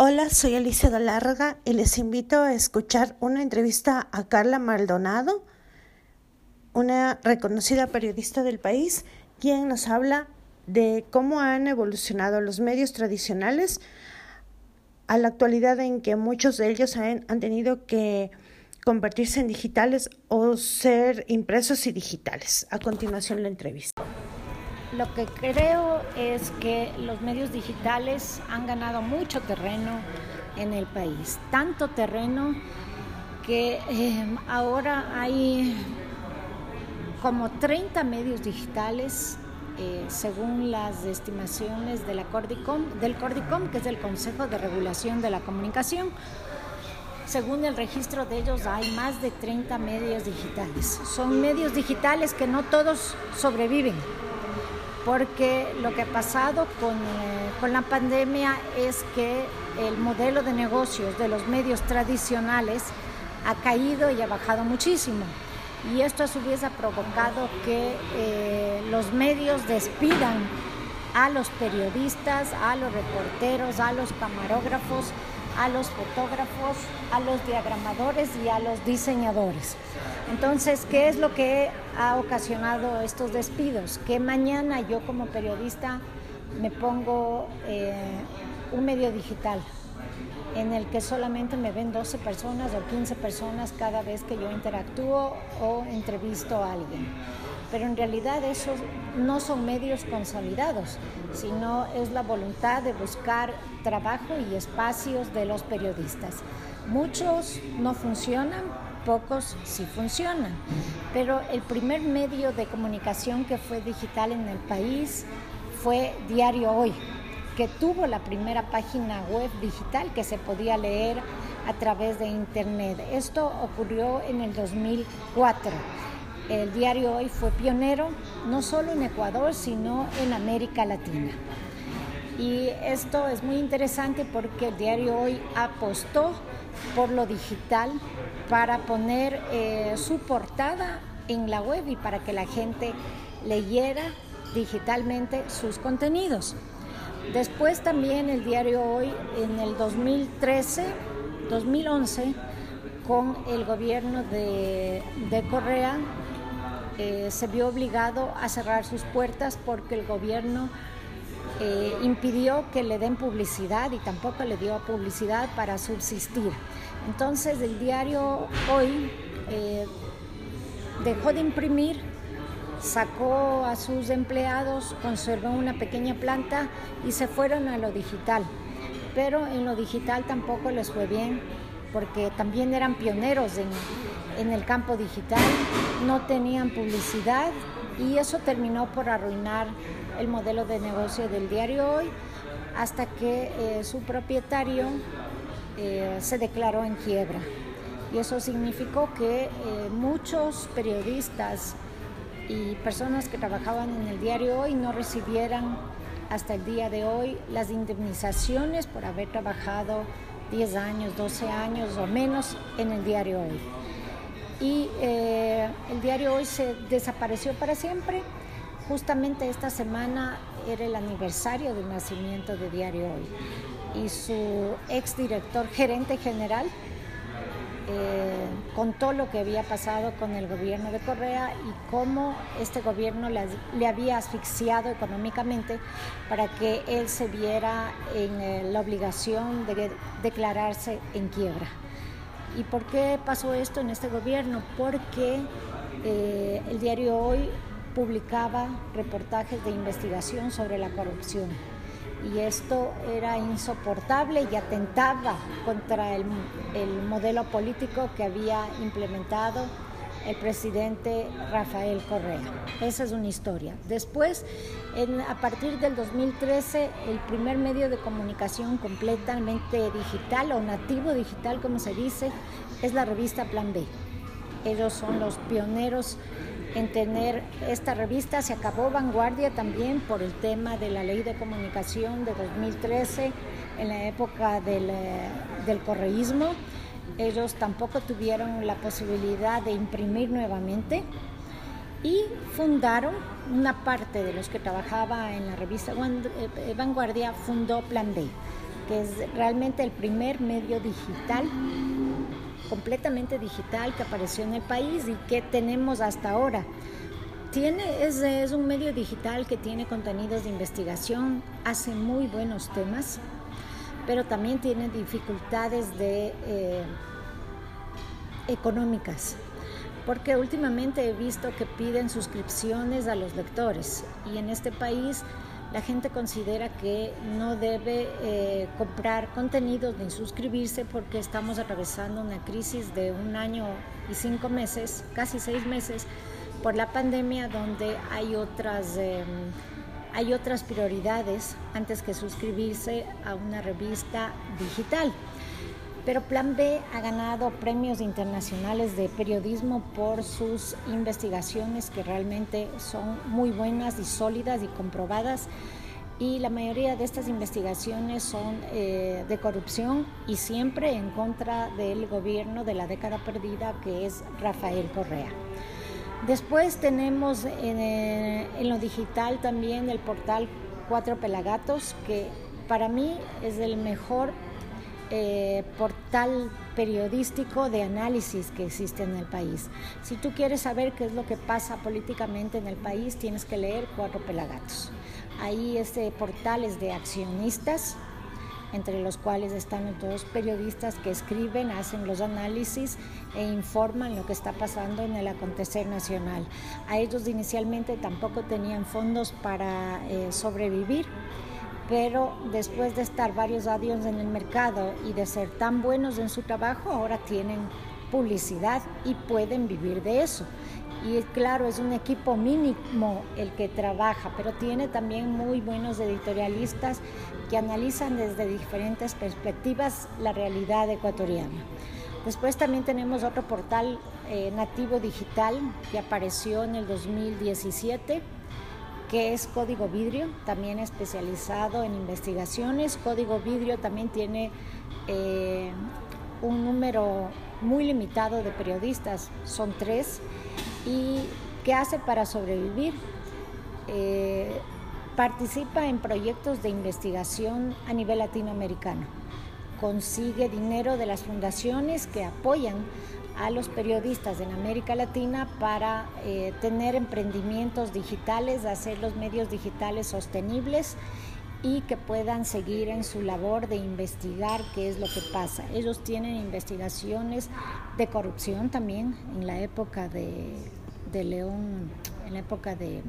Hola, soy Alicia Larga y les invito a escuchar una entrevista a Carla Maldonado, una reconocida periodista del país, quien nos habla de cómo han evolucionado los medios tradicionales a la actualidad en que muchos de ellos han, han tenido que convertirse en digitales o ser impresos y digitales. A continuación la entrevista. Lo que creo es que los medios digitales han ganado mucho terreno en el país, tanto terreno que eh, ahora hay como 30 medios digitales eh, según las estimaciones de Cordicom, del Cordicom, que es el Consejo de Regulación de la Comunicación. Según el registro de ellos, hay más de 30 medios digitales. Son medios digitales que no todos sobreviven porque lo que ha pasado con, eh, con, la pandemia es que el modelo de negocios de los medios tradicionales ha caído y ha bajado muchísimo. Y esto a su vez ha provocado que eh, los medios despidan a los periodistas, a los reporteros, a los camarógrafos, a los fotógrafos, a los diagramadores y a los diseñadores. Entonces, ¿qué es lo que ha ocasionado estos despidos? Que mañana yo como periodista me pongo eh, un medio digital en el que solamente me ven 12 personas o 15 personas cada vez que yo interactúo o entrevisto a alguien pero en realidad esos no son medios consolidados, sino es la voluntad de buscar trabajo y espacios de los periodistas. Muchos no funcionan, pocos sí funcionan, pero el primer medio de comunicación que fue digital en el país fue Diario Hoy, que tuvo la primera página web digital que se podía leer a través de Internet. Esto ocurrió en el 2004 el diario Hoy fue pionero no solo en Ecuador, sino en América Latina. Y esto es muy interesante porque el diario Hoy apostó por lo digital para poner eh, su portada en la web y para que la gente leyera digitalmente sus contenidos. Después también el diario Hoy en el 2013, 2011, con el gobierno de, de Correa, eh, se vio obligado a cerrar sus puertas porque el gobierno eh, impidió que le den publicidad y tampoco le dio publicidad para subsistir. Entonces el diario hoy eh, dejó de imprimir, sacó a sus empleados, conservó una pequeña planta y se fueron a lo digital. Pero en lo digital tampoco les fue bien porque también eran pioneros en, en el campo digital, no tenían publicidad y eso terminó por arruinar el modelo de negocio del diario hoy hasta que eh, su propietario eh, se declaró en quiebra. Y eso significó que eh, muchos periodistas y personas que trabajaban en el diario hoy no recibieran hasta el día de hoy las indemnizaciones por haber trabajado 10 años, 12 años o menos en el diario hoy y eh, el diario hoy se desapareció para siempre. Justamente esta semana era el aniversario del nacimiento de Diario Hoy y su exdirector gerente general eh, contó lo que había pasado con el gobierno de Correa y cómo este gobierno le, había asfixiado económicamente para que él se viera en eh, la obligación de declararse en quiebra. ¿Y por qué pasó esto en este gobierno? Porque eh, el diario Hoy publicaba reportajes de investigación sobre la corrupción y esto era insoportable y atentaba contra el, el modelo político que había implementado el presidente Rafael Correa. Esa es una historia. Después, a partir del 2013, el primer medio de comunicación completamente digital o nativo digital, como se dice, es la revista Plan B. Ellos son los pioneros en tener esta revista. Se acabó Vanguardia también por el tema de la ley de comunicación de 2013, en la época del, eh, del correísmo ellos tampoco tuvieron la posibilidad de imprimir nuevamente y fundaron, una parte de los que trabajaba en la revista eh, Vanguardia fundó Plan B. que es realmente el primer medio digital, completamente digital que apareció en el país y que tenemos hasta ahora. Tiene, es, es un medio digital que tiene contenidos de investigación, hace muy buenos temas, pero también tiene dificultades de, eh, económicas porque últimamente he visto que piden suscripciones a los lectores y en este país la gente considera que no debe eh, comprar contenidos ni suscribirse porque estamos atravesando una crisis de un año y cinco meses, casi seis meses, por la pandemia donde hay otras, em, hay otras prioridades antes que suscribirse a una revista digital. Pero Plan B ha ganado premios internacionales de periodismo por sus investigaciones que realmente son muy buenas y sólidas y comprobadas. Y la mayoría de estas investigaciones son eh, de corrupción y siempre en contra del gobierno de la década perdida que es Rafael Correa. Después tenemos en, eh, en lo digital también el portal Cuatro Pelagatos, que para mí es el mejor eh, portal periodístico de análisis que existe en el país. Si tú quieres saber qué es lo que pasa políticamente en el país, tienes que leer Cuatro Pelagatos. Ahí este portal es de accionistas, entre los cuales están todos periodistas que escriben, hacen los análisis e informan lo que está pasando en el acontecer nacional. A ellos inicialmente tampoco tenían fondos para eh, sobrevivir pero después de estar varios años en el mercado y de ser tan buenos en su trabajo, ahora tienen publicidad y pueden vivir de eso. Y claro, es un equipo mínimo el que trabaja, pero tiene también muy buenos editorialistas que analizan desde diferentes perspectivas la realidad ecuatoriana. Después también tenemos otro portal eh, nativo digital que apareció en el 2017 que es Código Vidrio, también especializado en investigaciones. Código Vidrio también tiene eh, un número muy limitado de periodistas, son tres. ¿Y qué hace para sobrevivir? Eh, participa en proyectos de investigación a nivel latinoamericano. Consigue dinero de las fundaciones que apoyan a los periodistas en América Latina para eh, tener emprendimientos digitales, hacer los medios digitales sostenibles y que puedan seguir en su labor de investigar qué es lo que pasa. Ellos tienen investigaciones de corrupción también en la época de, León, en la época de,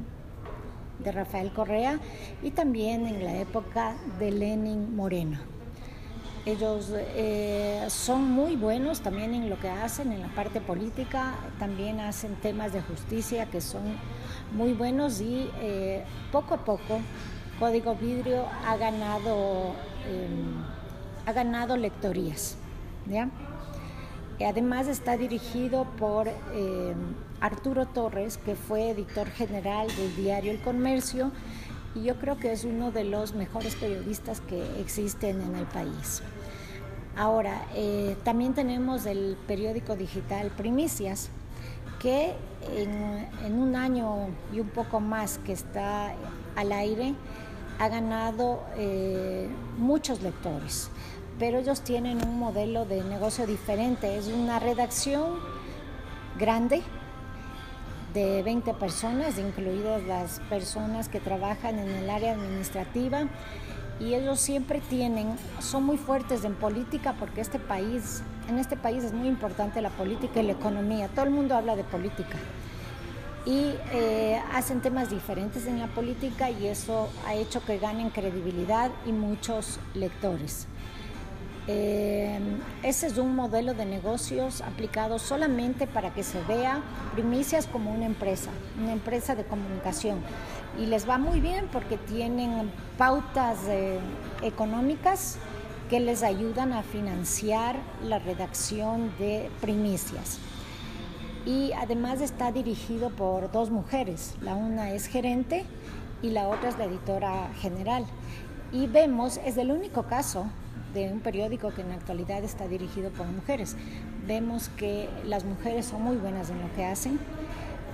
de Rafael Correa y también en la época de Lenin Moreno. Ellos eh, son muy buenos también en lo que hacen, en la parte política, también hacen temas de justicia que son muy buenos y eh, poco a poco Código Vidrio ha ganado, em, ha ganado lectorías. Además está dirigido por em, Arturo Torres, que fue editor general del diario El Comercio y yo creo que es uno de los mejores periodistas que existen en el país. Ahora, eh, también tenemos el periódico digital Primicias, que en, un año y un poco más que está al aire, ha ganado eh, muchos lectores, pero ellos tienen un modelo de negocio diferente. Es una redacción grande, de 20 personas, incluidas las personas que trabajan en el área administrativa. Y ellos siempre tienen, son muy fuertes en política porque este país, en este país es muy importante la política y la economía. Todo el mundo habla de política. Y eh, hacen temas diferentes en la política y eso ha hecho que ganen credibilidad y muchos lectores. Eh, ese es un modelo de negocios aplicado solamente para que se vea primicias como una empresa, una empresa de comunicación. Y les va muy bien porque tienen pautas eh, económicas que les ayudan a financiar la redacción de primicias. Y además está dirigido por dos mujeres, la una es gerente y la otra es la editora general. Y vemos, es el único caso de un periódico que en la actualidad está dirigido por mujeres. Vemos que las mujeres son muy buenas en lo que hacen.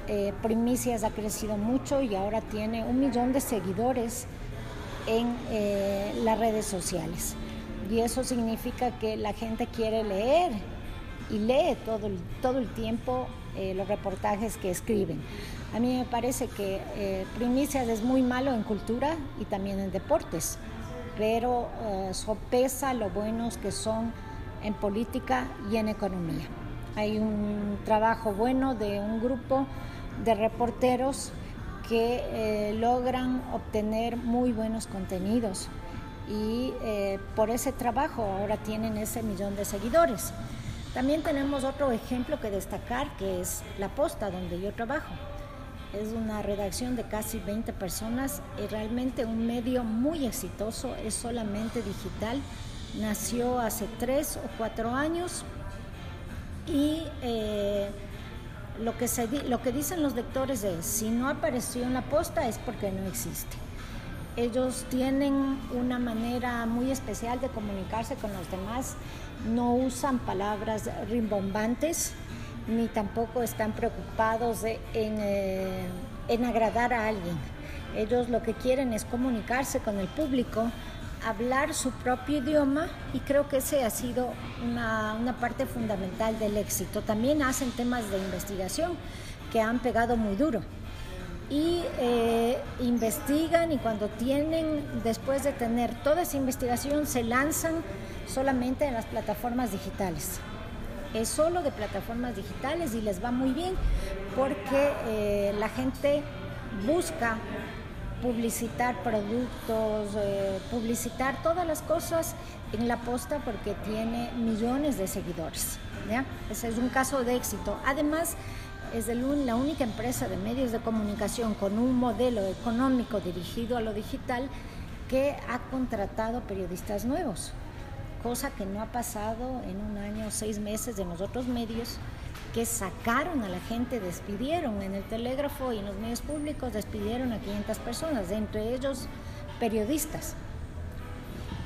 Eh, Primicias ha crecido mucho y ahora tiene un millón de seguidores en eh, las redes sociales. y eso significa que la gente quiere leer y lee todo el, todo el tiempo eh, los reportajes que escriben. A mí me parece que Primicias es muy malo en cultura y también en deportes, pero eh, sopesa lo buenos que son en política y en economía. Hay un trabajo bueno de un grupo de reporteros que eh, logran obtener muy buenos contenidos y eh, por ese trabajo ahora tienen ese millón de seguidores. También tenemos otro ejemplo que destacar que es La Posta, donde yo trabajo. Es una redacción de casi 20 personas y realmente un medio muy exitoso, es solamente digital. Nació hace tres o cuatro años y eh, lo que, se, lo que dicen los lectores es, si no apareció en la posta es porque no existe. Ellos tienen una manera muy especial de comunicarse con los demás, no usan palabras rimbombantes, ni tampoco están preocupados en, eh, en agradar a alguien. Ellos lo que quieren es comunicarse con el público hablar su propio idioma y creo que ese ha sido una, parte fundamental del éxito. También hacen temas de investigación que han pegado muy duro y eh, investigan y cuando tienen, después de tener toda esa investigación, se lanzan solamente en las plataformas digitales. Es solo de plataformas digitales y les va muy bien porque eh, la gente busca publicitar productos, eh, publicitar todas las cosas en la posta porque tiene millones de seguidores. Ese es un caso de éxito. Además, es la única empresa de medios de comunicación con un modelo económico dirigido a lo digital que ha contratado periodistas nuevos, cosa que no ha pasado en un año, seis meses de los otros medios que sacaron a la gente, despidieron en el telégrafo y en los medios públicos, despidieron a 500 personas, entre ellos periodistas.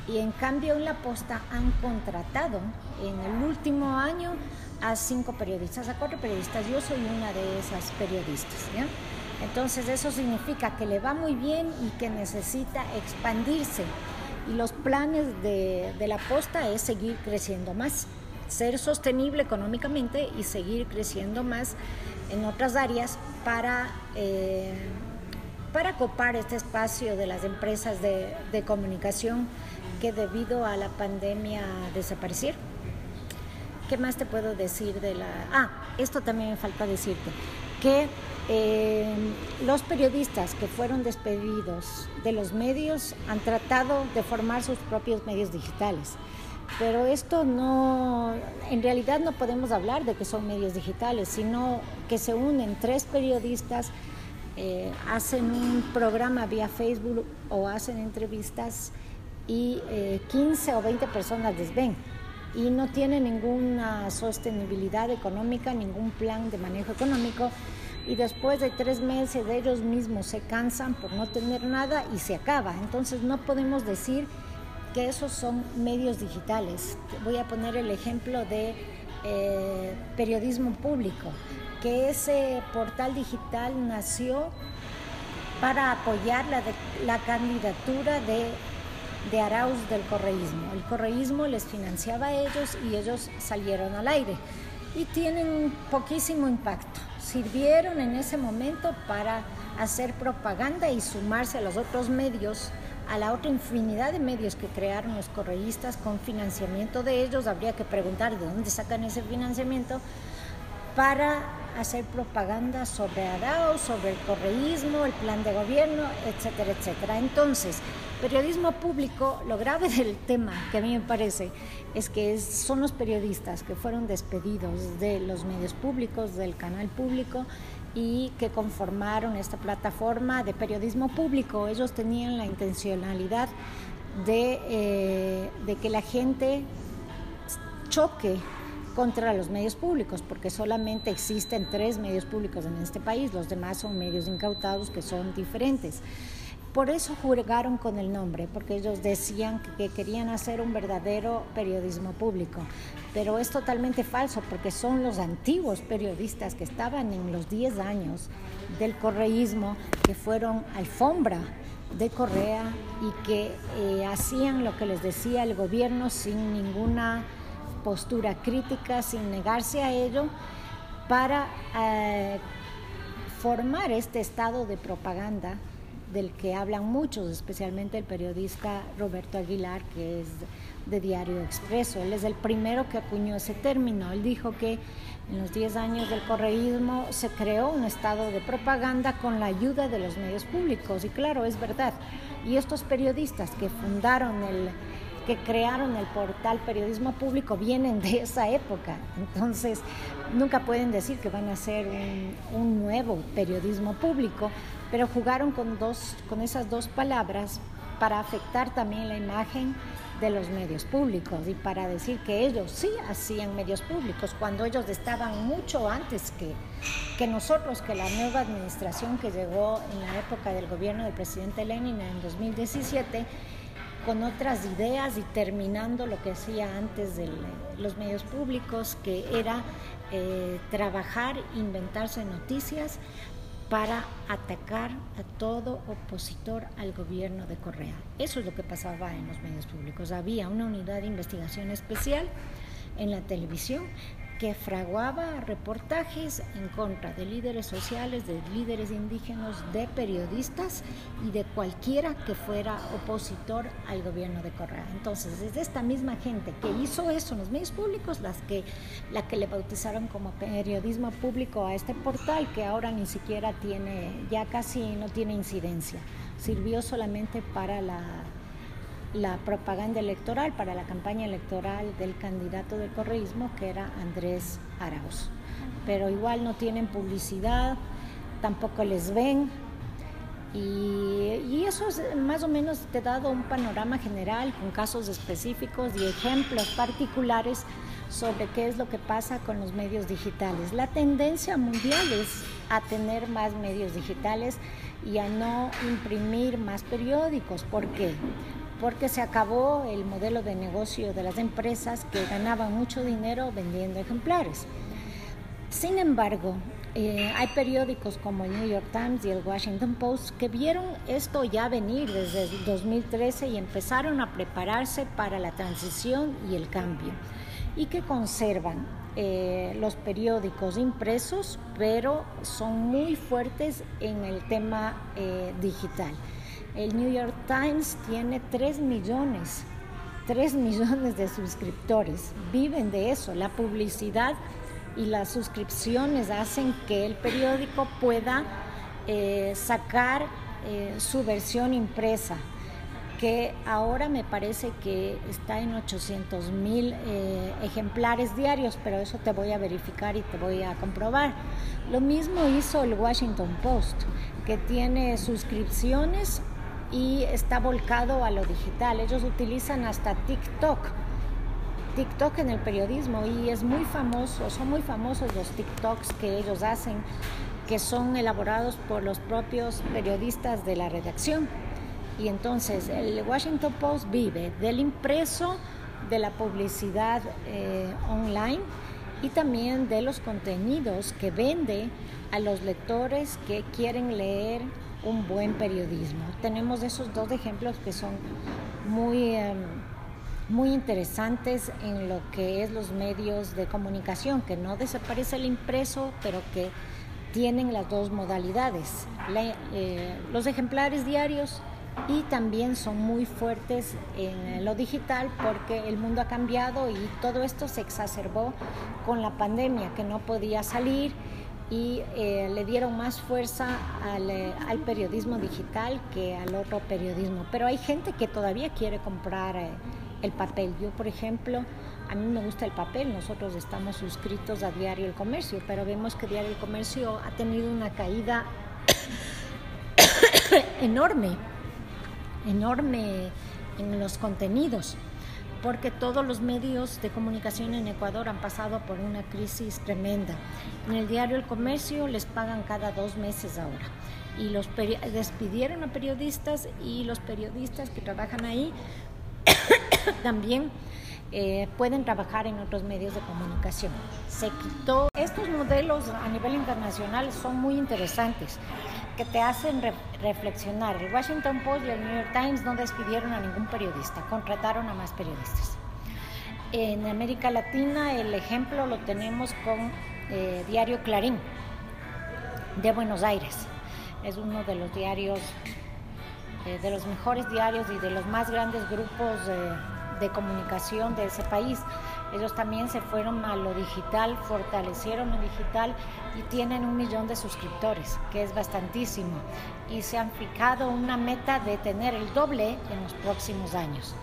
Y en cambio en la posta han contratado en el último año a cinco periodistas, a cuatro periodistas. Yo soy una de esas periodistas. Entonces eso significa que le va muy bien y que necesita expandirse. Y los planes de, la posta es seguir creciendo más ser sostenible económicamente y seguir creciendo más en otras áreas para, eh, para copar este espacio de las empresas de, de, comunicación que debido a la pandemia desaparecieron. ¿Qué más te puedo decir de la... Ah, esto también me falta decirte, que eh, los periodistas que fueron despedidos de los medios han tratado de formar sus propios medios digitales. Pero esto no, en realidad no podemos hablar de que son medios digitales, sino que se unen tres periodistas, eh, hacen un programa vía Facebook o hacen entrevistas y 15 eh, o 20 personas les ven y no tienen ninguna sostenibilidad económica, ningún plan de manejo económico y después de tres meses ellos mismos se cansan por no tener nada y se acaba. Entonces no podemos decir que esos son medios digitales. Voy a poner el ejemplo de eh, periodismo público, que ese portal digital nació para apoyar la, la candidatura de, de Arauz del correísmo. El correísmo les financiaba a ellos y ellos salieron al aire y tienen poquísimo impacto. Sirvieron en ese momento para hacer propaganda y sumarse a los otros medios a la otra infinidad de medios que crearon los correístas con financiamiento de ellos. Habría que preguntar de dónde sacan ese financiamiento para hacer propaganda sobre ADAO, sobre el correísmo, el plan de gobierno, etcétera, etcétera. Entonces, periodismo público, lo grave del tema que a mí me parece es que son los periodistas que fueron despedidos de los medios públicos, del canal público y que conformaron esta plataforma de periodismo público. Ellos tenían la intencionalidad de, eh, que la gente choque contra los medios públicos, porque solamente existen tres medios públicos en este país, los demás son medios incautados que son diferentes. Por eso jugaron con el nombre, porque ellos decían que querían hacer un verdadero periodismo público. Pero es totalmente falso, porque son los antiguos periodistas que estaban en los 10 años del correísmo, que fueron alfombra de Correa y que eh, hacían lo que les decía el gobierno sin ninguna postura crítica, sin negarse a ello, para eh, formar este estado de propaganda del que hablan muchos, especialmente el periodista Roberto Aguilar, que es de Diario Expreso. Él es el primero que acuñó ese término. Él dijo que en los 10 años del correísmo se creó un estado de propaganda con la ayuda de los medios públicos. Y claro, es verdad. Y estos periodistas que fundaron el, que crearon el portal Periodismo Público vienen de esa época. Entonces, nunca pueden decir que van a ser un, un nuevo periodismo público, pero jugaron con, dos, con esas dos palabras para afectar también la imagen de los medios públicos y para decir que ellos sí hacían medios públicos cuando ellos estaban mucho antes que, que nosotros, que la nueva administración que llegó en la época del gobierno del presidente Lenin en 2017 con otras ideas y terminando lo que hacía antes de los medios públicos, que era eh, trabajar, inventarse noticias para atacar a todo opositor al gobierno de Correa. Eso es lo que pasaba en los medios públicos. Había una unidad de investigación especial en la televisión que fraguaba reportajes en contra de líderes sociales, de líderes indígenas, de periodistas y de cualquiera que fuera opositor al gobierno de Correa. Entonces, es esta misma gente que hizo eso en los medios públicos, las que, la que le bautizaron como periodismo público a este portal, que ahora ni siquiera tiene, ya casi no tiene incidencia. Sirvió solamente para la la propaganda electoral para la campaña electoral del candidato del correísmo, que era Andrés Arauz. Pero igual no tienen publicidad, tampoco les ven. Y, eso es, más o menos te ha dado un panorama general con casos específicos y ejemplos particulares sobre qué es lo que pasa con los medios digitales. La tendencia mundial es a tener más medios digitales y a no imprimir más periódicos. ¿Por qué? Porque se acabó el modelo de negocio de las empresas que ganaban mucho dinero vendiendo ejemplares. Sin embargo, eh, hay periódicos como el New York Times y el Washington Post que vieron esto ya venir desde 2013 y empezaron a prepararse para la transición y el cambio y que conservan eh, los periódicos impresos, pero son muy fuertes en el tema eh, digital. El New York Times tiene 3 millones, 3 millones de suscriptores. Viven de eso. La publicidad y las suscripciones hacen que el periódico pueda eh, sacar eh, su versión impresa que ahora me parece que está en 800 mil eh, ejemplares diarios, pero eso te voy a verificar y te voy a comprobar. Lo mismo hizo el Washington Post, que tiene suscripciones y está volcado a lo digital. Ellos utilizan hasta TikTok. TikTok en el periodismo y es muy famoso, son muy famosos los TikToks que ellos hacen, que son elaborados por los propios periodistas de la redacción. Y entonces el Washington Post vive del impreso, de la publicidad eh, online y también de los contenidos que vende a los lectores que quieren leer un buen periodismo. Tenemos esos dos ejemplos que son muy, em, muy interesantes en lo que es los medios de comunicación, que no desaparece el impreso, pero que tienen las dos modalidades, eh, los ejemplares diarios y también son muy fuertes en lo digital porque el mundo ha cambiado y todo esto se exacerbó con la pandemia, que no podía salir y eh, le dieron más fuerza eh, al, periodismo digital que al otro periodismo. Pero hay gente que todavía quiere comprar eh, el papel. Yo, por ejemplo, a mí me gusta el papel, nosotros estamos suscritos a Diario El Comercio, pero vemos que Diario El Comercio ha tenido una caída enorme, enorme en los contenidos porque todos los medios de comunicación en Ecuador han pasado por una crisis tremenda. En el diario El Comercio les pagan cada dos meses ahora y los despidieron a periodistas y los periodistas que trabajan ahí también eh, pueden trabajar en otros medios de comunicación. Se quitó. Estos modelos a nivel internacional son muy interesantes que te hacen reflexionar. El Washington Post y el New York Times no despidieron a ningún periodista, contrataron a más periodistas. En América Latina el ejemplo lo tenemos con eh, Diario Clarín de Buenos Aires. Es uno de los diarios, eh, de los mejores diarios y de los más grandes grupos de comunicación de ese país. Ellos también se fueron a lo digital, fortalecieron lo digital y tienen un millón de suscriptores, que es bastantísimo. Y se han fijado una meta de tener el doble en los próximos años.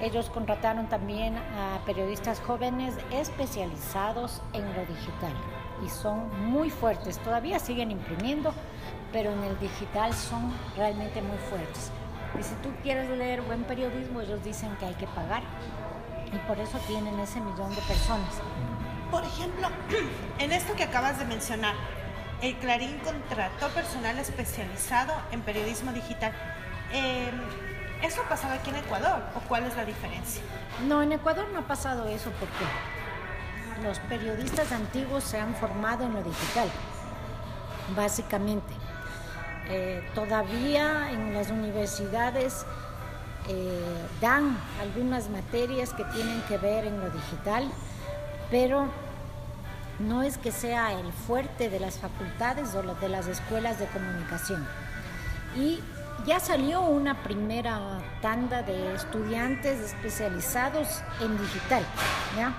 Ellos contrataron también a periodistas jóvenes especializados en lo digital y son muy fuertes. Todavía siguen imprimiendo, pero en el digital son realmente muy fuertes. Y si tú quieres leer buen periodismo, ellos dicen que hay que pagar y por eso tienen ese millón de personas. Por ejemplo, en esto que acabas de mencionar, el Clarín contrató personal especializado en periodismo digital. Eh, ¿Eso ha pasado aquí en Ecuador o cuál es la diferencia? No, en Ecuador no ha pasado eso porque los periodistas antiguos se han formado en lo digital, básicamente. Eh, todavía en las universidades eh, dan algunas materias que tienen que ver en lo digital, pero no es que sea el fuerte de las facultades o de las escuelas de comunicación. Y ya salió una primera tanda de estudiantes especializados en digital, ¿ya?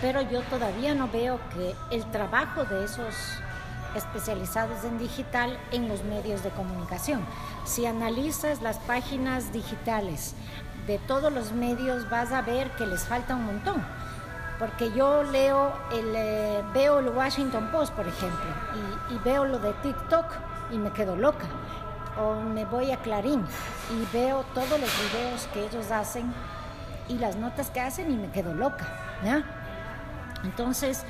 Pero yo todavía no veo que el trabajo de esos especializados en digital en los medios de comunicación. Si analizas las páginas digitales de todos los medios vas a ver que les falta un montón. Porque yo leo el, eh, veo el Washington Post, por ejemplo, y veo lo de TikTok y me quedo loca o me voy a Clarín y veo todos los videos que ellos hacen y las notas que hacen y me quedo loca. ¿ya? Entonces,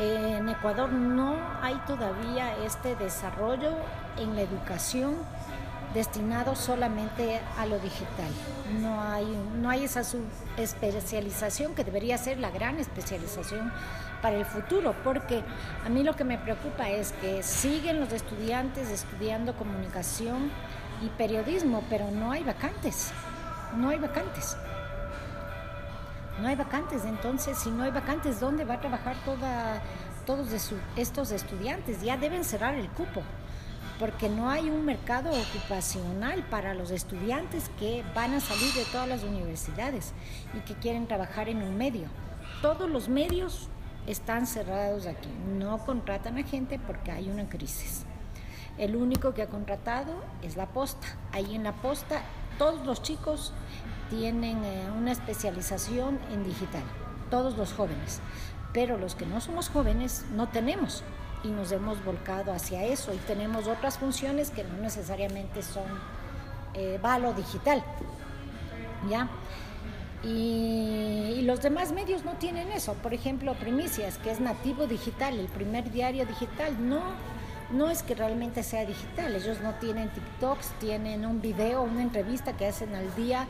en Ecuador no hay todavía este desarrollo en la educación destinado solamente a lo digital. No hay, no hay esa especialización que debería ser la gran especialización para el futuro, porque a mí lo que me preocupa es que siguen los estudiantes estudiando comunicación y periodismo, pero no hay vacantes, no hay vacantes. No hay vacantes, entonces si no hay vacantes, ¿dónde va a trabajar todos estos estudiantes? Ya deben cerrar el cupo, porque no hay un mercado ocupacional para los estudiantes que van a salir de todas las universidades y que quieren trabajar en un medio. Todos los medios están cerrados aquí. No contratan a gente porque hay una crisis. El único que ha contratado es la posta. Ahí en la posta todos los chicos tienen eh, una especialización en digital, todos los jóvenes. Pero los que no somos jóvenes no tenemos y nos hemos volcado hacia eso y tenemos otras funciones que no necesariamente son eh, valo digital. ¿Ya? Y, los demás medios no tienen eso. Por ejemplo, Primicias, que es nativo digital, el primer diario digital, no, no es que realmente sea digital. Ellos no tienen TikToks, tienen un video, una entrevista que hacen al día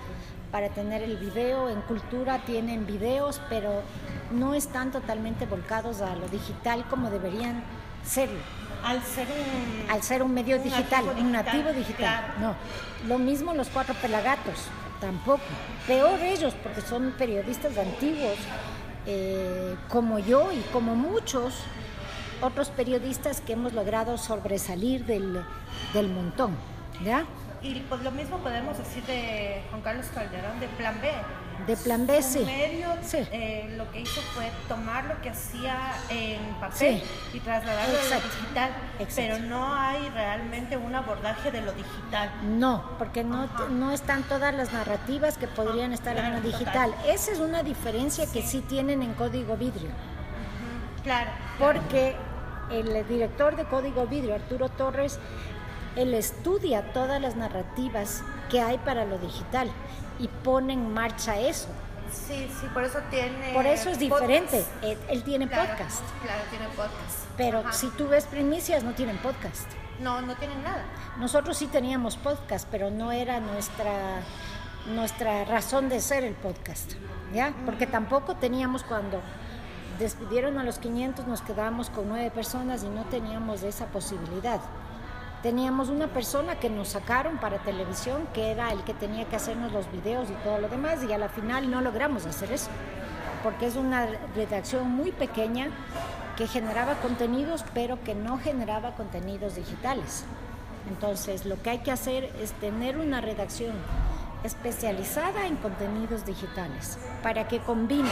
para tener el video. En cultura tienen videos, pero no están totalmente volcados a lo digital como deberían serlo. Al ser un, al ser un medio digital, un nativo digital. No. Lo mismo los cuatro pelagatos tampoco. Peor ellos, porque son periodistas antiguos, eh, como yo y como muchos otros periodistas que hemos logrado sobresalir del, del montón. ¿ya? Y pues lo mismo podemos decir de Juan Carlos Calderón, de Plan B. De Plan B, sí. medio eh, lo que hizo fue tomar lo que hacía en papel y trasladarlo a lo digital. Pero no hay realmente un abordaje de lo digital. No, porque no, no están todas las narrativas que podrían estar en lo digital. Esa es una diferencia que sí tienen en Código Vidrio. Claro. Porque el director de Código Vidrio, Arturo Torres, él estudia todas las narrativas que hay para lo digital y pone en marcha eso. Sí, sí, por eso tiene. Por eso es diferente. Él, tiene podcast. Claro, tiene podcast. Pero si tú ves primicias, no tienen podcast. No, no tienen nada. Nosotros sí teníamos podcast, pero no era nuestra, nuestra razón de ser el podcast. ¿Ya? Porque tampoco teníamos cuando despidieron a los 500, nos quedamos con nueve personas y no teníamos esa posibilidad. Teníamos una persona que nos sacaron para televisión, que era el que tenía que hacernos los videos y todo lo demás, y a la final no logramos hacer eso, porque es una redacción muy pequeña que generaba contenidos, pero que no generaba contenidos digitales. Entonces, lo que hay que hacer es tener una redacción especializada en contenidos digitales para que combine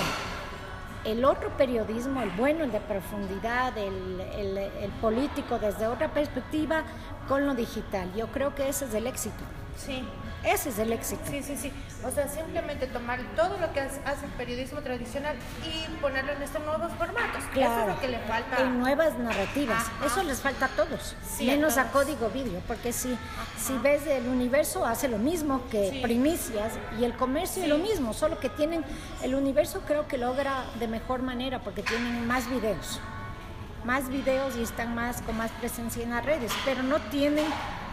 el otro periodismo, el bueno, el de profundidad, el, el, político desde otra perspectiva, con lo digital. Yo creo que ese es el éxito. Sí. Ese es el éxito. Sí, sí, sí. O sea, simplemente tomar todo lo que hace el periodismo tradicional y ponerlo en estos nuevos formatos. Claro. Eso es lo que le falta. En nuevas narrativas. Eso les falta a todos. menos a, código vídeo. Porque si, si ves el universo hace lo mismo que primicias y el comercio es lo mismo. Solo que tienen, el universo creo que logra de mejor manera porque tienen más videos. Más videos y están más con más presencia en las redes. Pero no tienen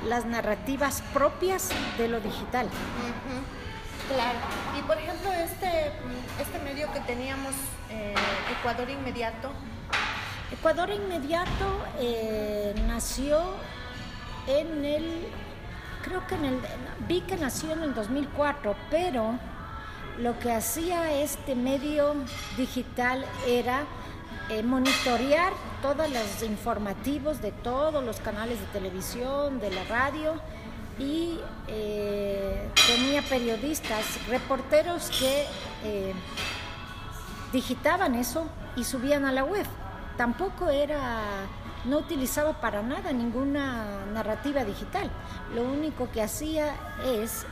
las narrativas propias de lo digital. Claro. Y por ejemplo, este, este medio que teníamos, eh, Ecuador Inmediato. Ecuador Inmediato eh, nació en el, creo que en el, vi que nació en el 2004, pero lo que hacía este medio digital era eh, monitorear todos los informativos de todos los canales de televisión, de la radio y eh, tenía periodistas, reporteros que eh, digitaban eso y subían a la web. Tampoco era, no utilizaba para nada ninguna narrativa digital. Lo único que hacía es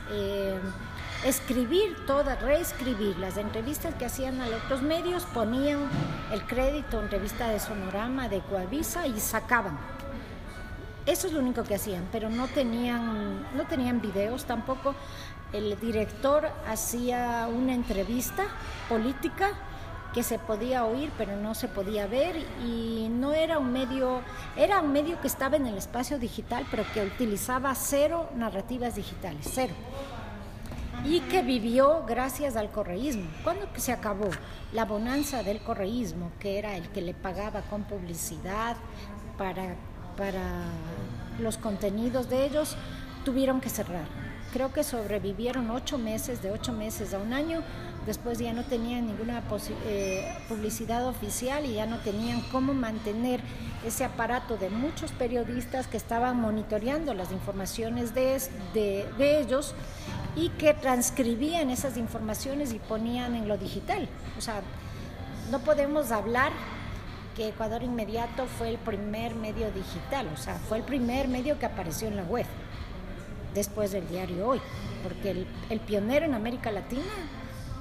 escribir todas, reescribir las entrevistas que hacían a otros medios, ponían el crédito, entrevista de Sonorama, de Coavisa y sacaban. Eso es lo único que hacían, pero no tenían, no tenían videos tampoco. El director hacía una entrevista política que se podía oír pero no se podía ver y no era un medio, era un medio que estaba en el espacio digital pero que utilizaba cero narrativas digitales, cero y que vivió gracias al correísmo. ¿Cuándo se acabó la bonanza del correísmo, que era el que le pagaba con publicidad para, para los contenidos de ellos, tuvieron que cerrar. Creo que sobrevivieron ocho meses, de ocho meses a un año, después ya no tenían ninguna eh, publicidad oficial y ya no tenían cómo mantener ese aparato de muchos periodistas que estaban monitoreando las informaciones de, de, de ellos y que transcribían esas informaciones y ponían en lo digital. O sea, no podemos hablar que Ecuador Inmediato fue el primer medio digital, o sea, fue el primer medio que apareció en la web, después del diario Hoy, porque el, pionero en América Latina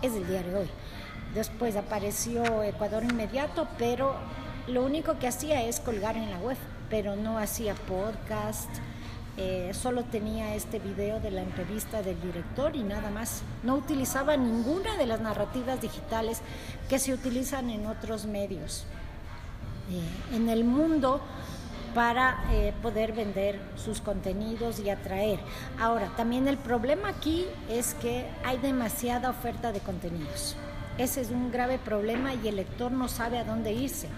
es el diario Hoy. Después apareció Ecuador Inmediato, pero lo único que hacía es colgar en la web, pero no hacía podcast, eh, solo tenía este video de la entrevista del director y nada más. No utilizaba ninguna de las narrativas digitales que se utilizan en otros medios eh, en el mundo para eh, poder vender sus contenidos y atraer. Ahora, también el problema aquí es que hay demasiada oferta de contenidos. Ese es un grave problema y el lector no sabe a dónde irse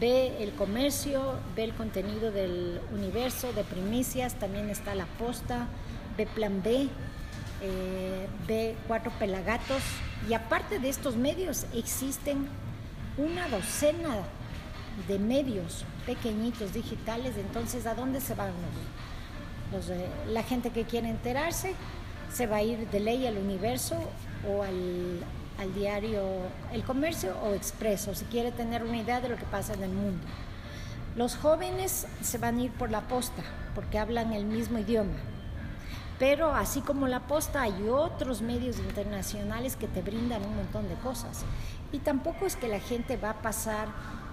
ve el comercio, ve el contenido del universo, de primicias, también está la posta, ve plan B, eh, ve cuatro pelagatos y aparte de estos medios existen una docena de medios pequeñitos digitales, entonces ¿a dónde se van los, la gente que quiere enterarse? Se va a ir de ley al universo o al, al diario El Comercio o Expreso, si quiere tener una idea de lo que pasa en el mundo. Los jóvenes se van a ir por la posta, porque hablan el mismo idioma. Pero así como la posta, hay otros medios internacionales que te brindan un montón de cosas. Y tampoco es que la gente va a pasar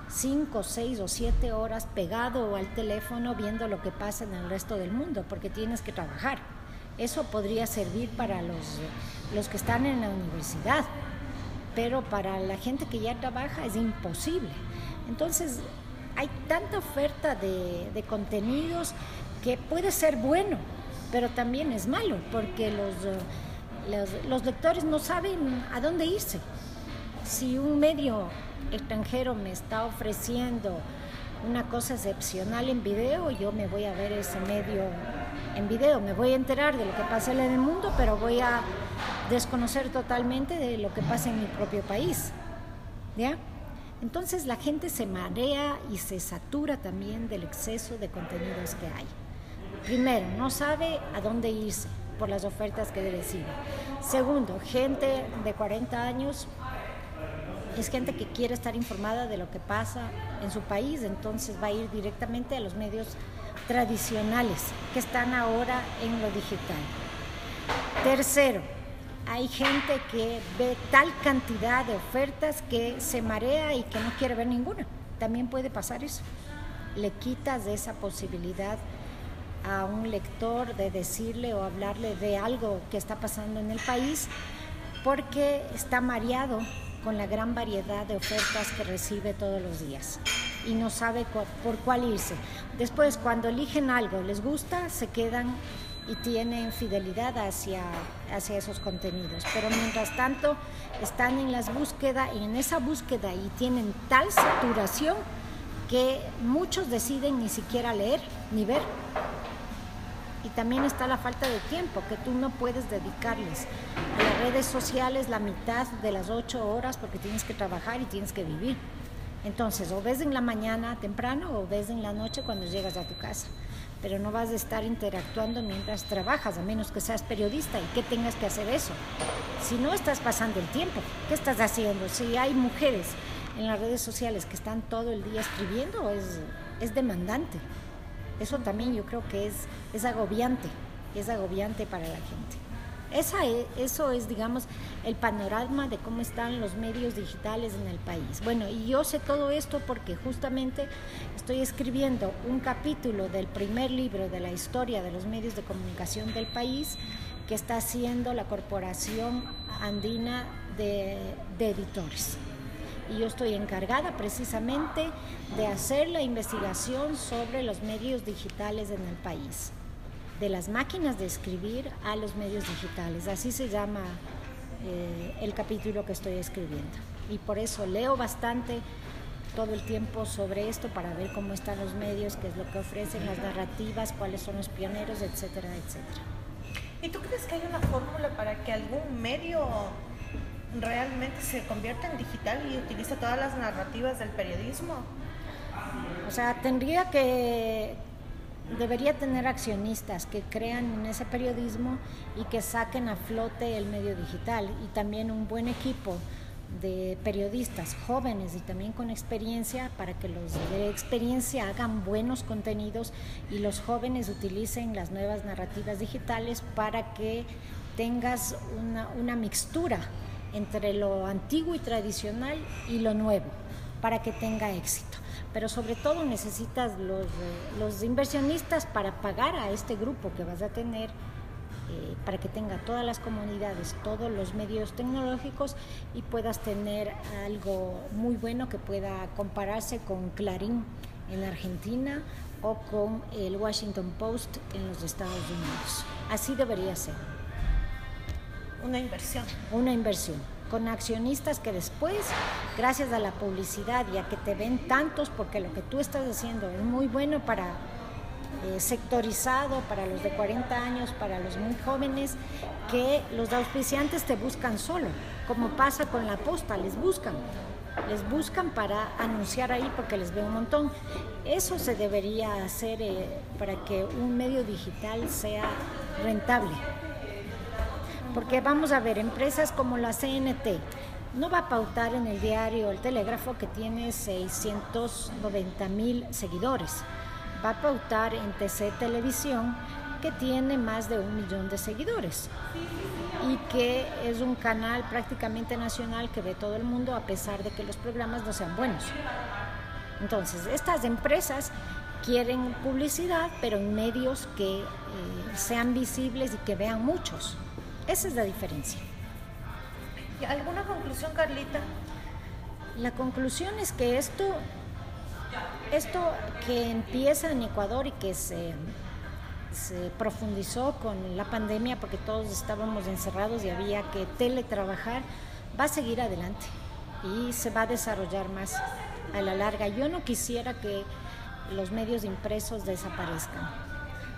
cinco, seis o siete horas pegado al teléfono viendo lo que pasa en el resto del mundo, porque tienes que trabajar. Eso podría servir para los, los que están en la universidad, pero para la gente que ya trabaja es imposible. Entonces, hay tanta oferta de, contenidos que puede ser bueno, pero también es malo, porque los, los, lectores no saben a dónde irse. Si un medio extranjero me está ofreciendo una cosa excepcional en video, yo me voy a ver ese medio en video, me voy a enterar de lo que pasa en el mundo, pero voy a desconocer totalmente de lo que pasa en mi propio país. ¿Ya? Entonces la gente se marea y se satura también del exceso de contenidos que hay. Primero, no sabe a dónde irse por las ofertas que recibe. Segundo, gente de 40 años es gente que quiere estar informada de lo que pasa en su país, entonces va a ir directamente a los medios tradicionales que están ahora en lo digital. Tercero, hay gente que ve tal cantidad de ofertas que se marea y que no quiere ver ninguna. También puede pasar eso. Le quitas de esa posibilidad a un lector de decirle o hablarle de algo que está pasando en el país porque está mareado con la gran variedad de ofertas que recibe todos los días y no sabe por cuál irse. Después, cuando eligen algo, les gusta, se quedan y tienen fidelidad hacia, hacia esos contenidos. Pero mientras tanto, están en las búsquedas, en esa búsqueda y tienen tal saturación que muchos deciden ni siquiera leer ni ver. Y también está la falta de tiempo, que tú no puedes dedicarles a las redes sociales la mitad de las ocho horas porque tienes que trabajar y tienes que vivir. Entonces, o ves en la mañana temprano o ves en la noche cuando llegas a tu casa. Pero no vas a estar interactuando mientras trabajas, a menos que seas periodista y que tengas que hacer eso. Si no estás pasando el tiempo, ¿qué estás haciendo? Si hay mujeres en las redes sociales que están todo el día escribiendo, es, es demandante. Eso también yo creo que es, es agobiante, es agobiante para la gente. Esa es, eso es, digamos, el panorama de cómo están los medios digitales en el país. Bueno, y yo sé todo esto porque justamente estoy escribiendo un capítulo del primer libro de la historia de los medios de comunicación del país que está haciendo la Corporación Andina de, de Editores y yo estoy encargada precisamente de hacer la investigación sobre los medios digitales en el país, de las máquinas de escribir a los medios digitales. Así se llama eh, el capítulo que estoy escribiendo. Y por eso leo bastante todo el tiempo sobre esto para ver cómo están los medios, qué es lo que ofrecen, las narrativas, cuáles son los pioneros, etcétera, etcétera. ¿Y tú crees que hay una fórmula para que algún medio realmente se convierte en digital y utiliza todas las narrativas del periodismo? O sea, tendría que, debería tener accionistas que crean en ese periodismo y que saquen a flote el medio digital y también un buen equipo de periodistas jóvenes y también con experiencia para que los de experiencia hagan buenos contenidos y los jóvenes utilicen las nuevas narrativas digitales para que tengas una, una mixtura entre lo antiguo y tradicional y lo nuevo para que tenga éxito. Pero sobre todo necesitas los, eh, los inversionistas para pagar a este grupo que vas a tener, eh, para que tenga todas las comunidades, todos los medios tecnológicos y puedas tener algo muy bueno que pueda compararse con Clarín en Argentina o con el Washington Post en los Estados Unidos. Así debería ser. Una inversión. Una inversión con accionistas que después, gracias a la publicidad y a que te ven tantos, porque lo que tú estás haciendo es muy bueno para eh, sectorizado, para los de 40 años, para los muy jóvenes, que los auspiciantes te buscan solo, como pasa con la posta, les buscan, les buscan para anunciar ahí porque les ve un montón. Eso se debería hacer eh, para que un medio digital sea rentable. Porque vamos a ver, empresas como la CNT no va a pautar en el diario El Telégrafo que tiene 690 mil seguidores. Va a pautar en TC Televisión que tiene más de un millón de seguidores y que es un canal prácticamente nacional que ve todo el mundo a pesar de que los programas no sean buenos. Entonces, estas empresas quieren publicidad, pero en medios que eh, sean visibles y que vean muchos. Esa es la diferencia. ¿Y ¿Alguna conclusión, Carlita? La conclusión es que esto, esto que empieza en Ecuador y que se, se profundizó con la pandemia porque todos estábamos encerrados y había que teletrabajar, va a seguir adelante. y se va a desarrollar más a la larga. Yo no quisiera que los medios impresos desaparezcan.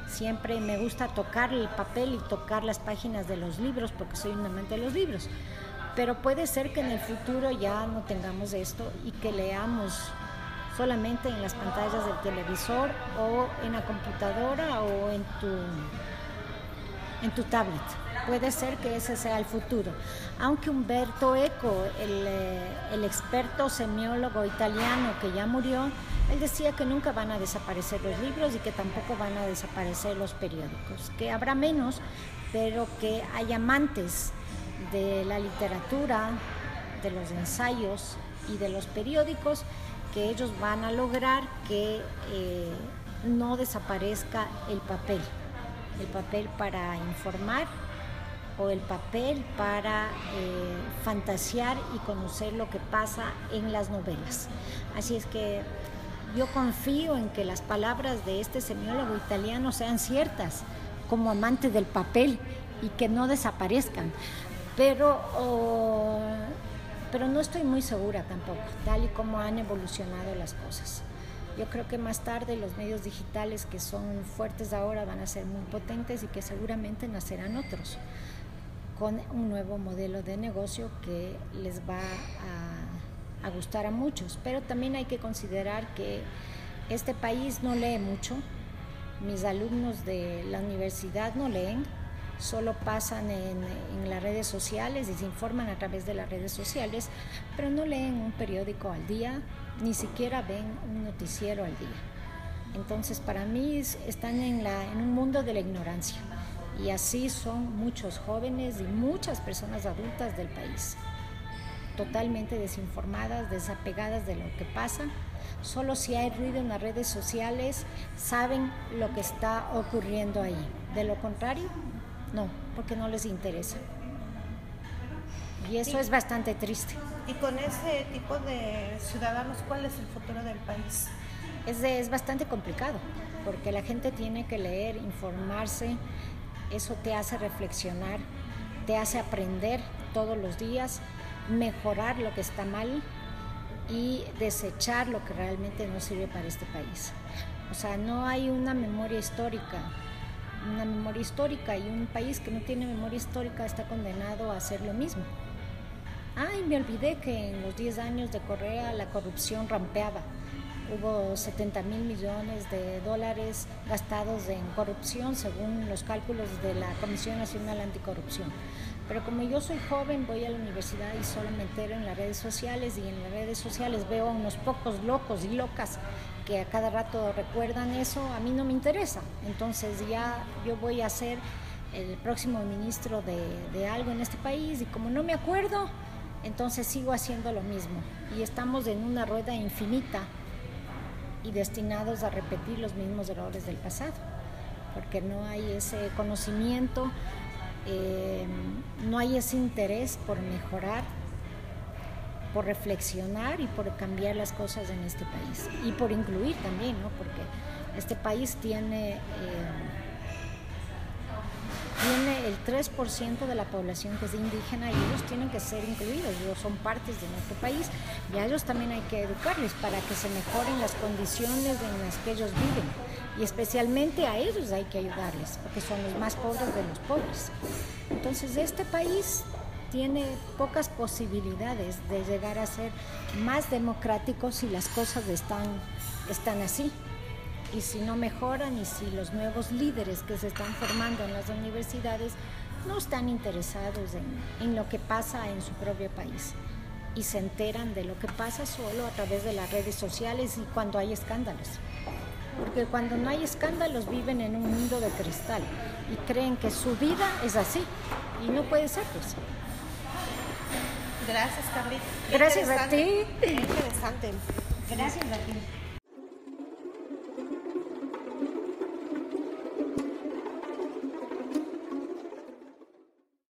Siempre me gusta tocar el papel y tocar las páginas de los libros porque soy un amante de los libros. Pero puede ser que en el futuro ya no tengamos esto y que leamos solamente en las pantallas del televisor o en la computadora o en tu, en tu tablet. Puede ser que ese sea el futuro. Aunque Umberto Eco, el, eh, el experto semiólogo italiano que ya murió, él decía que nunca van a desaparecer los libros y que tampoco van a desaparecer los periódicos, que habrá menos, pero que hay amantes de la literatura, de los ensayos y de los periódicos, que ellos van a lograr que eh, no desaparezca el papel, el papel para informar o el papel para eh, fantasear y conocer lo que pasa en las novelas. Así es que yo confío en que las palabras de este semiólogo italiano sean ciertas como amante del papel y que no desaparezcan. Pero, pero no estoy muy segura tampoco, tal y como han evolucionado las cosas. Yo creo que más tarde los medios digitales que son fuertes ahora van a ser muy potentes y que seguramente nacerán otros con un nuevo modelo de negocio que les va a, a gustar a muchos. Pero también hay que considerar que este país no lee mucho. Mis alumnos de la universidad no leen, solo pasan en, en, las redes sociales y se informan a través de las redes sociales, pero no leen un periódico al día, ni siquiera ven un noticiero al día. Entonces, para mí están en, la, en un mundo de la ignorancia. Y así son muchos jóvenes y muchas personas adultas del país, totalmente desinformadas, desapegadas de lo que pasa. Solo si hay ruido en las redes sociales saben lo que está ocurriendo ahí. De lo contrario, no, porque no les interesa. Y eso es bastante triste. Y con ese tipo de ciudadanos, ¿cuál es el futuro del país? Es, de, es bastante complicado, porque la gente tiene que leer, informarse, eso te hace reflexionar, te hace aprender todos los días, mejorar lo que está mal y desechar lo que realmente no sirve para este país. O sea, no hay una memoria histórica, una memoria histórica y un país que no tiene memoria histórica está condenado a hacer lo mismo. Ay, me olvidé que en los 10 años de Correa la corrupción rampeaba hubo 70 mil millones de dólares gastados en corrupción según los cálculos de la Comisión Nacional Anticorrupción. Pero como yo soy joven, voy a la universidad y solo me entero en las redes sociales y en las redes sociales veo a unos pocos locos y locas que a cada rato recuerdan eso, a mí no me interesa. Entonces ya yo voy a ser el próximo ministro de, de algo en este país y como no me acuerdo, entonces sigo haciendo lo mismo. Y estamos en una rueda infinita y destinados a repetir los mismos errores del pasado, porque no hay ese conocimiento, eh, no hay ese interés por mejorar, por reflexionar y por cambiar las cosas en este país y por incluir también, ¿no? porque este país tiene... Eh, el 3% de la población que es indígena y ellos tienen que ser incluidos, ellos son partes de nuestro país y a ellos también hay que educarles para que se mejoren las condiciones en las que ellos viven y especialmente a ellos hay que ayudarles porque son los más pobres de los pobres. Entonces este país tiene pocas posibilidades de llegar a ser más democrático si las cosas están, están así y si no mejoran y si los nuevos líderes que se están formando en las universidades no están interesados en, en, lo que pasa en su propio país y se enteran de lo que pasa solo a través de las redes sociales y cuando hay escándalos. Porque cuando no hay escándalos viven en un mundo de cristal y creen que su vida es así y no puede ser pues. Gracias, Carlita. Gracias a ti. Interesante. Gracias a ti.